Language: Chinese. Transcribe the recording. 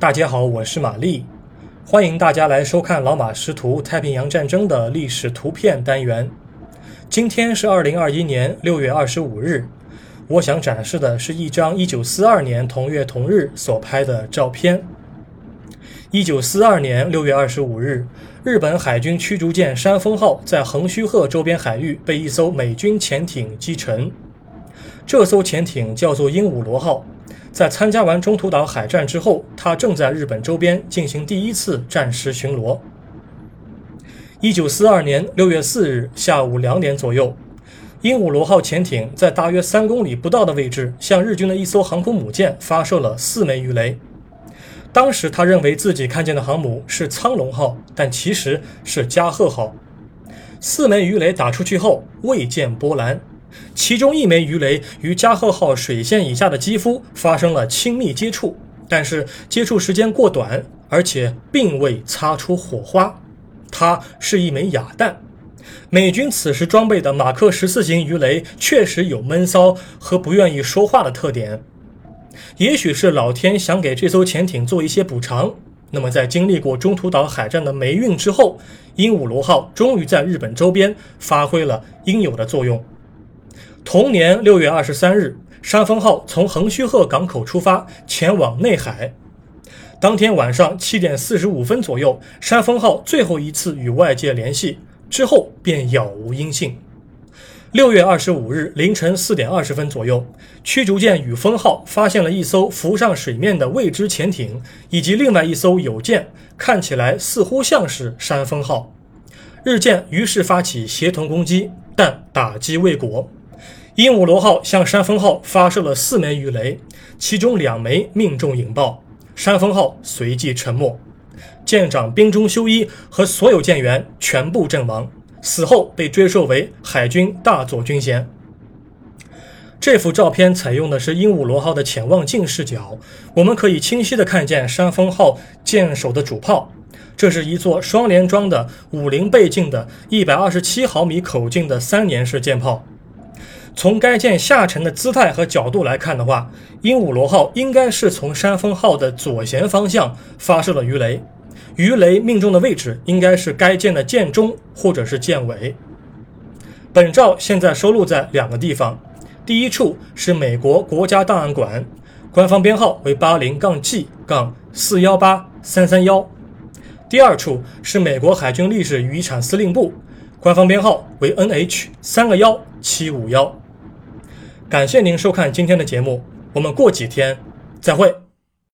大家好，我是玛丽，欢迎大家来收看老马识图太平洋战争的历史图片单元。今天是二零二一年六月二十五日，我想展示的是一张一九四二年同月同日所拍的照片。一九四二年六月二十五日，日本海军驱逐舰山峰号在横须贺周边海域被一艘美军潜艇击沉。这艘潜艇叫做鹦鹉螺号。在参加完中途岛海战之后，他正在日本周边进行第一次战时巡逻。一九四二年六月四日下午两点左右，鹦鹉螺号潜艇在大约三公里不到的位置，向日军的一艘航空母舰发射了四枚鱼雷。当时他认为自己看见的航母是苍龙号，但其实是加贺号。四枚鱼雷打出去后，未见波澜。其中一枚鱼雷与加贺号水线以下的肌肤发生了亲密接触，但是接触时间过短，而且并未擦出火花。它是一枚哑弹。美军此时装备的马克十四型鱼雷确实有闷骚和不愿意说话的特点。也许是老天想给这艘潜艇做一些补偿。那么，在经历过中途岛海战的霉运之后，鹦鹉螺号终于在日本周边发挥了应有的作用。同年六月二十三日，山峰号从横须贺港口出发，前往内海。当天晚上七点四十五分左右，山峰号最后一次与外界联系，之后便杳无音信。六月二十五日凌晨四点二十分左右，驱逐舰雨风号发现了一艘浮上水面的未知潜艇，以及另外一艘友舰，看起来似乎像是山峰号。日舰于是发起协同攻击，但打击未果。鹦鹉螺号向山峰号发射了四枚鱼雷，其中两枚命中引爆，山峰号随即沉没，舰长兵中修一和所有舰员全部阵亡，死后被追授为海军大佐军衔。这幅照片采用的是鹦鹉螺号的潜望镜视角，我们可以清晰地看见山峰号舰首的主炮，这是一座双联装的五零倍镜的127毫米口径的三连式舰炮。从该舰下沉的姿态和角度来看的话，鹦鹉螺号应该是从山峰号的左舷方向发射了鱼雷，鱼雷命中的位置应该是该舰的舰中或者是舰尾。本照现在收录在两个地方，第一处是美国国家档案馆，官方编号为八零杠 G 杠四幺八三三幺；第二处是美国海军历史与遗产司令部，官方编号为 NH 三个幺七五幺。感谢您收看今天的节目，我们过几天再会。